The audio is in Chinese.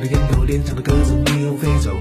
我的烟头，脸上的鸽子，没有飞走。